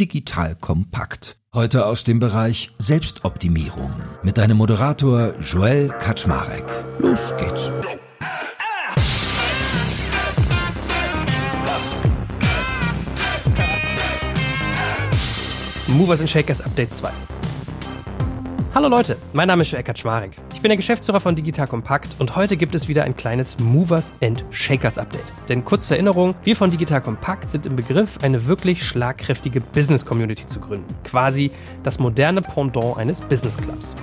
digital kompakt. Heute aus dem Bereich Selbstoptimierung mit deinem Moderator Joel Kaczmarek. Los geht's. Movers and Shakers Update 2. Hallo Leute, mein Name ist Joel Kaczmarek. Ich bin der Geschäftsführer von Digital Compact und heute gibt es wieder ein kleines Movers and Shakers Update. Denn kurz zur Erinnerung, wir von Digital Compact sind im Begriff, eine wirklich schlagkräftige Business Community zu gründen. Quasi das moderne Pendant eines Business Clubs.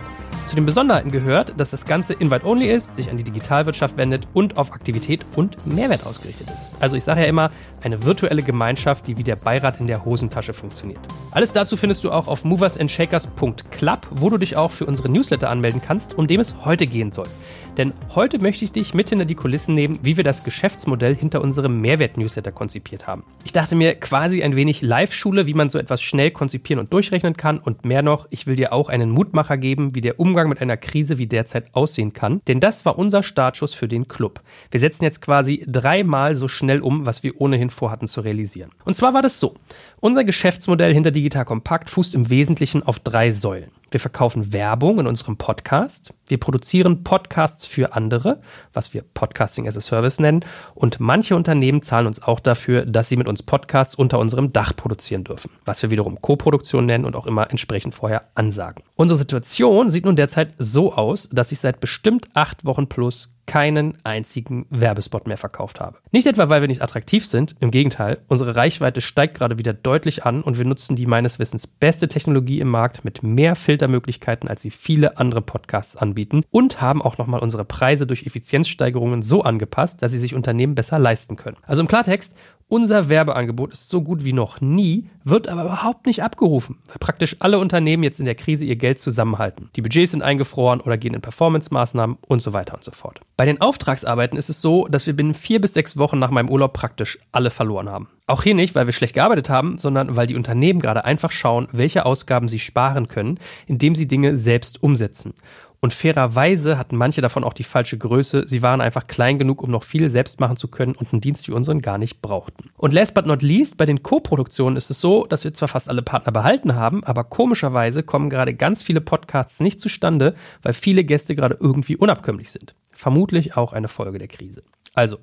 Zu den Besonderheiten gehört, dass das Ganze Invite-Only ist, sich an die Digitalwirtschaft wendet und auf Aktivität und Mehrwert ausgerichtet ist. Also ich sage ja immer, eine virtuelle Gemeinschaft, die wie der Beirat in der Hosentasche funktioniert. Alles dazu findest du auch auf moversandshakers.club, wo du dich auch für unsere Newsletter anmelden kannst, um dem es heute gehen soll. Denn heute möchte ich dich mit hinter die Kulissen nehmen, wie wir das Geschäftsmodell hinter unserem Mehrwert-Newsletter konzipiert haben. Ich dachte mir quasi ein wenig Live-Schule, wie man so etwas schnell konzipieren und durchrechnen kann. Und mehr noch, ich will dir auch einen Mutmacher geben, wie der Umgang mit einer Krise wie derzeit aussehen kann. Denn das war unser Startschuss für den Club. Wir setzen jetzt quasi dreimal so schnell um, was wir ohnehin vorhatten zu realisieren. Und zwar war das so. Unser Geschäftsmodell hinter Digital Compact fußt im Wesentlichen auf drei Säulen. Wir verkaufen Werbung in unserem Podcast. Wir produzieren Podcasts für andere, was wir Podcasting as a Service nennen. Und manche Unternehmen zahlen uns auch dafür, dass sie mit uns Podcasts unter unserem Dach produzieren dürfen, was wir wiederum Co-Produktion nennen und auch immer entsprechend vorher ansagen. Unsere Situation sieht nun derzeit so aus, dass ich seit bestimmt acht Wochen plus keinen einzigen Werbespot mehr verkauft habe. Nicht etwa, weil wir nicht attraktiv sind, im Gegenteil, unsere Reichweite steigt gerade wieder deutlich an und wir nutzen die meines Wissens beste Technologie im Markt mit mehr Filtermöglichkeiten, als sie viele andere Podcasts anbieten und haben auch nochmal unsere Preise durch Effizienzsteigerungen so angepasst, dass sie sich Unternehmen besser leisten können. Also im Klartext, unser Werbeangebot ist so gut wie noch nie, wird aber überhaupt nicht abgerufen, weil praktisch alle Unternehmen jetzt in der Krise ihr Geld zusammenhalten. Die Budgets sind eingefroren oder gehen in Performance-Maßnahmen und so weiter und so fort. Bei den Auftragsarbeiten ist es so, dass wir binnen vier bis sechs Wochen nach meinem Urlaub praktisch alle verloren haben. Auch hier nicht, weil wir schlecht gearbeitet haben, sondern weil die Unternehmen gerade einfach schauen, welche Ausgaben sie sparen können, indem sie Dinge selbst umsetzen. Und fairerweise hatten manche davon auch die falsche Größe. Sie waren einfach klein genug, um noch viel selbst machen zu können und einen Dienst wie unseren gar nicht brauchten. Und last but not least, bei den Co-Produktionen ist es so, dass wir zwar fast alle Partner behalten haben, aber komischerweise kommen gerade ganz viele Podcasts nicht zustande, weil viele Gäste gerade irgendwie unabkömmlich sind. Vermutlich auch eine Folge der Krise. Also,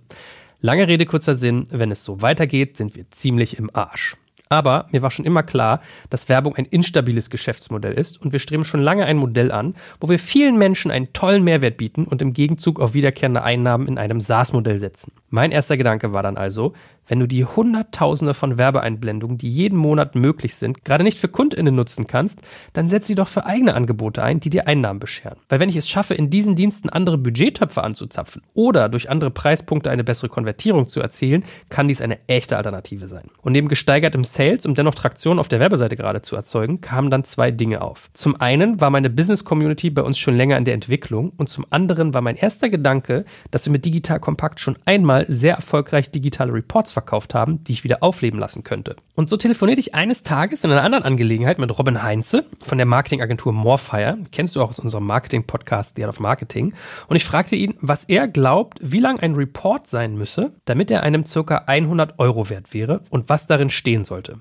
lange Rede, kurzer Sinn, wenn es so weitergeht, sind wir ziemlich im Arsch. Aber mir war schon immer klar, dass Werbung ein instabiles Geschäftsmodell ist und wir streben schon lange ein Modell an, wo wir vielen Menschen einen tollen Mehrwert bieten und im Gegenzug auf wiederkehrende Einnahmen in einem SaaS-Modell setzen. Mein erster Gedanke war dann also, wenn du die Hunderttausende von Werbeeinblendungen, die jeden Monat möglich sind, gerade nicht für KundInnen nutzen kannst, dann setz sie doch für eigene Angebote ein, die dir Einnahmen bescheren. Weil wenn ich es schaffe, in diesen Diensten andere Budgettöpfe anzuzapfen oder durch andere Preispunkte eine bessere Konvertierung zu erzielen, kann dies eine echte Alternative sein. Und neben gesteigertem Sales, um dennoch Traktion auf der Werbeseite gerade zu erzeugen, kamen dann zwei Dinge auf. Zum einen war meine Business Community bei uns schon länger in der Entwicklung und zum anderen war mein erster Gedanke, dass wir mit Digital Kompakt schon einmal sehr erfolgreich digitale Reports verkauft haben, die ich wieder aufleben lassen könnte. Und so telefonierte ich eines Tages in einer anderen Angelegenheit mit Robin Heinze von der Marketingagentur Morefire. Kennst du auch aus unserem Marketing-Podcast The Art of Marketing. Und ich fragte ihn, was er glaubt, wie lang ein Report sein müsse, damit er einem circa 100 Euro wert wäre und was darin stehen sollte.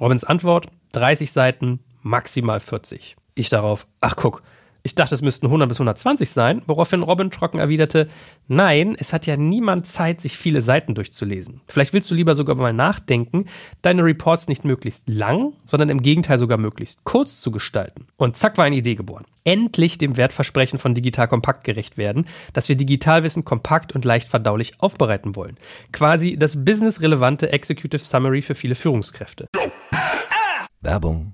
Robins Antwort, 30 Seiten, maximal 40. Ich darauf, ach guck, ich dachte, es müssten 100 bis 120 sein, woraufhin Robin trocken erwiderte, nein, es hat ja niemand Zeit, sich viele Seiten durchzulesen. Vielleicht willst du lieber sogar mal nachdenken, deine Reports nicht möglichst lang, sondern im Gegenteil sogar möglichst kurz zu gestalten. Und zack war eine Idee geboren. Endlich dem Wertversprechen von Digital Kompakt gerecht werden, dass wir Digitalwissen kompakt und leicht verdaulich aufbereiten wollen. Quasi das businessrelevante Executive Summary für viele Führungskräfte. Werbung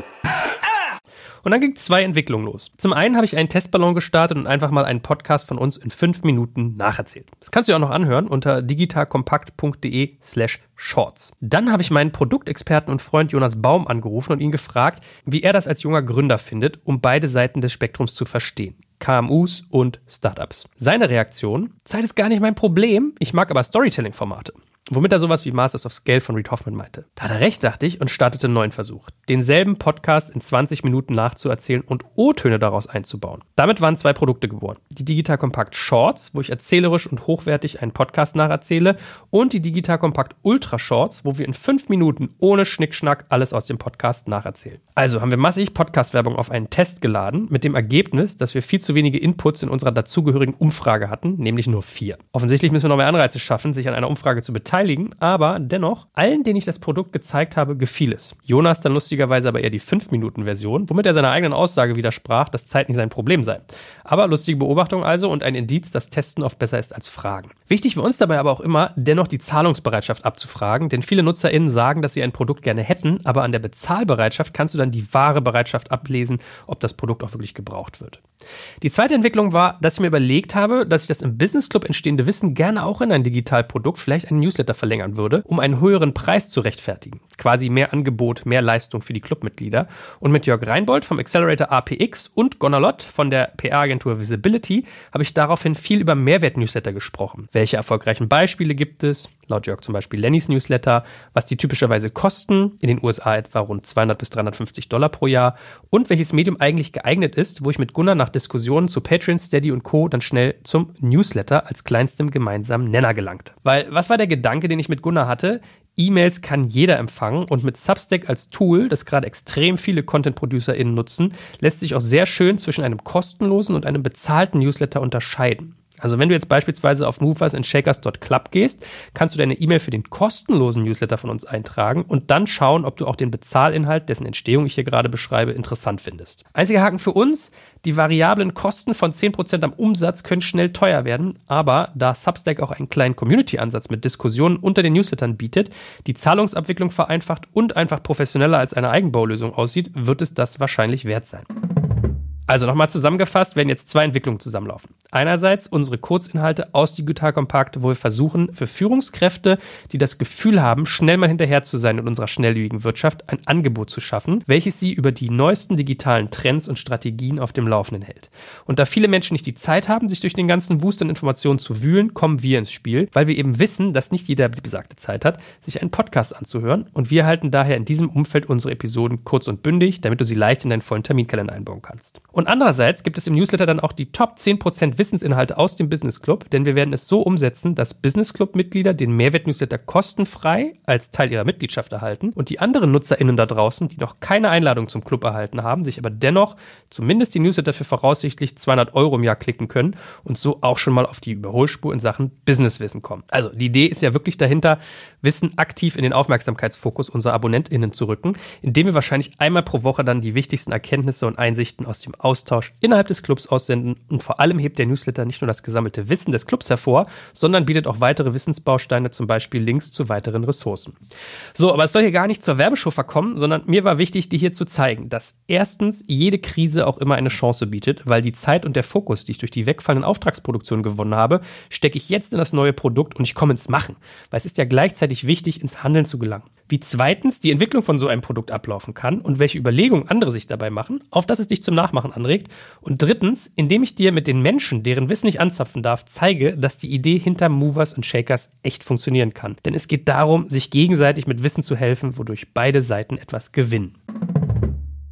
Und dann ging zwei Entwicklungen los. Zum einen habe ich einen Testballon gestartet und einfach mal einen Podcast von uns in fünf Minuten nacherzählt. Das kannst du dir auch noch anhören unter digitalkompakt.de slash shorts. Dann habe ich meinen Produktexperten und Freund Jonas Baum angerufen und ihn gefragt, wie er das als junger Gründer findet, um beide Seiten des Spektrums zu verstehen. KMUs und Startups. Seine Reaktion: Zeit ist gar nicht mein Problem, ich mag aber Storytelling-Formate. Womit er sowas wie Masters of Scale von Reed Hoffman meinte. Da hat er recht, dachte ich, und startete einen neuen Versuch. Denselben Podcast in 20 Minuten nachzuerzählen und O-Töne daraus einzubauen. Damit waren zwei Produkte geboren. Die Digital Compact Shorts, wo ich erzählerisch und hochwertig einen Podcast nacherzähle, und die Digital Compact Ultra Shorts, wo wir in fünf Minuten ohne Schnickschnack alles aus dem Podcast nacherzählen. Also haben wir massig Podcast-Werbung auf einen Test geladen, mit dem Ergebnis, dass wir viel zu wenige Inputs in unserer dazugehörigen Umfrage hatten, nämlich nur vier. Offensichtlich müssen wir noch mehr Anreize schaffen, sich an einer Umfrage zu beteiligen beteiligen, aber dennoch, allen, denen ich das Produkt gezeigt habe, gefiel es. Jonas dann lustigerweise aber eher die 5-Minuten-Version, womit er seiner eigenen Aussage widersprach, dass Zeit nicht sein Problem sei. Aber lustige Beobachtung also und ein Indiz, dass Testen oft besser ist als Fragen. Wichtig für uns dabei aber auch immer, dennoch die Zahlungsbereitschaft abzufragen, denn viele NutzerInnen sagen, dass sie ein Produkt gerne hätten, aber an der Bezahlbereitschaft kannst du dann die wahre Bereitschaft ablesen, ob das Produkt auch wirklich gebraucht wird. Die zweite Entwicklung war, dass ich mir überlegt habe, dass ich das im Business Club entstehende Wissen gerne auch in ein Digitalprodukt, vielleicht ein Newsletter verlängern würde, um einen höheren Preis zu rechtfertigen. Quasi mehr Angebot, mehr Leistung für die Clubmitglieder. Und mit Jörg Reinbold vom Accelerator APX und Gonalot von der PR-Agentur Visibility habe ich daraufhin viel über Mehrwert-Newsletter gesprochen. Welche erfolgreichen Beispiele gibt es? Laut Jörg zum Beispiel Lennys Newsletter, was die typischerweise kosten, in den USA etwa rund 200 bis 350 Dollar pro Jahr und welches Medium eigentlich geeignet ist, wo ich mit Gunnar nach Diskussionen zu Patreon, Steady und Co. dann schnell zum Newsletter als kleinstem gemeinsamen Nenner gelangt. Weil was war der Gedanke, den ich mit Gunnar hatte? E-Mails kann jeder empfangen und mit Substack als Tool, das gerade extrem viele Content-ProducerInnen nutzen, lässt sich auch sehr schön zwischen einem kostenlosen und einem bezahlten Newsletter unterscheiden. Also wenn du jetzt beispielsweise auf moversandshakers.club gehst, kannst du deine E-Mail für den kostenlosen Newsletter von uns eintragen und dann schauen, ob du auch den Bezahlinhalt, dessen Entstehung ich hier gerade beschreibe, interessant findest. Einziger Haken für uns, die variablen Kosten von 10% am Umsatz können schnell teuer werden, aber da Substack auch einen kleinen Community-Ansatz mit Diskussionen unter den Newslettern bietet, die Zahlungsabwicklung vereinfacht und einfach professioneller als eine Eigenbaulösung aussieht, wird es das wahrscheinlich wert sein. Also nochmal zusammengefasst werden jetzt zwei Entwicklungen zusammenlaufen. Einerseits unsere Kurzinhalte aus Digital Kompakt, wo wir versuchen, für Führungskräfte, die das Gefühl haben, schnell mal hinterher zu sein in unserer schnelllebigen Wirtschaft, ein Angebot zu schaffen, welches sie über die neuesten digitalen Trends und Strategien auf dem Laufenden hält. Und da viele Menschen nicht die Zeit haben, sich durch den ganzen Wust an Informationen zu wühlen, kommen wir ins Spiel, weil wir eben wissen, dass nicht jeder die besagte Zeit hat, sich einen Podcast anzuhören. Und wir halten daher in diesem Umfeld unsere Episoden kurz und bündig, damit du sie leicht in deinen vollen Terminkalender einbauen kannst. Und und andererseits gibt es im Newsletter dann auch die Top 10% Wissensinhalte aus dem Business Club, denn wir werden es so umsetzen, dass Business Club-Mitglieder den Mehrwert-Newsletter kostenfrei als Teil ihrer Mitgliedschaft erhalten und die anderen NutzerInnen da draußen, die noch keine Einladung zum Club erhalten haben, sich aber dennoch zumindest die Newsletter für voraussichtlich 200 Euro im Jahr klicken können und so auch schon mal auf die Überholspur in Sachen Businesswissen kommen. Also die Idee ist ja wirklich dahinter, Wissen aktiv in den Aufmerksamkeitsfokus unserer AbonnentInnen zu rücken, indem wir wahrscheinlich einmal pro Woche dann die wichtigsten Erkenntnisse und Einsichten aus dem Austausch innerhalb des Clubs aussenden. Und vor allem hebt der Newsletter nicht nur das gesammelte Wissen des Clubs hervor, sondern bietet auch weitere Wissensbausteine, zum Beispiel Links zu weiteren Ressourcen. So, aber es soll hier gar nicht zur Werbeshow verkommen, sondern mir war wichtig, dir hier zu zeigen, dass erstens jede Krise auch immer eine Chance bietet, weil die Zeit und der Fokus, die ich durch die wegfallenden Auftragsproduktionen gewonnen habe, stecke ich jetzt in das neue Produkt und ich komme ins Machen, weil es ist ja gleichzeitig wichtig, ins Handeln zu gelangen wie zweitens die Entwicklung von so einem Produkt ablaufen kann und welche Überlegungen andere sich dabei machen, auf das es dich zum Nachmachen anregt. Und drittens, indem ich dir mit den Menschen, deren Wissen ich anzapfen darf, zeige, dass die Idee hinter Movers und Shakers echt funktionieren kann. Denn es geht darum, sich gegenseitig mit Wissen zu helfen, wodurch beide Seiten etwas gewinnen.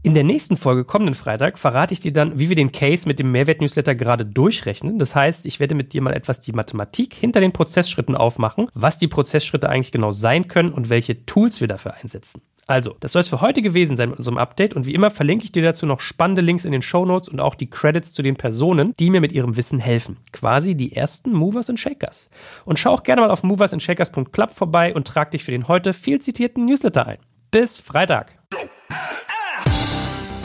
In der nächsten Folge kommenden Freitag verrate ich dir dann, wie wir den Case mit dem Mehrwert-Newsletter gerade durchrechnen. Das heißt, ich werde mit dir mal etwas die Mathematik hinter den Prozessschritten aufmachen, was die Prozessschritte eigentlich genau sein können und welche Tools wir dafür einsetzen. Also, das soll es für heute gewesen sein mit unserem Update und wie immer verlinke ich dir dazu noch spannende Links in den Show Notes und auch die Credits zu den Personen, die mir mit ihrem Wissen helfen. Quasi die ersten Movers and Shakers. Und schau auch gerne mal auf moversandshakers.club vorbei und trag dich für den heute viel zitierten Newsletter ein. Bis Freitag.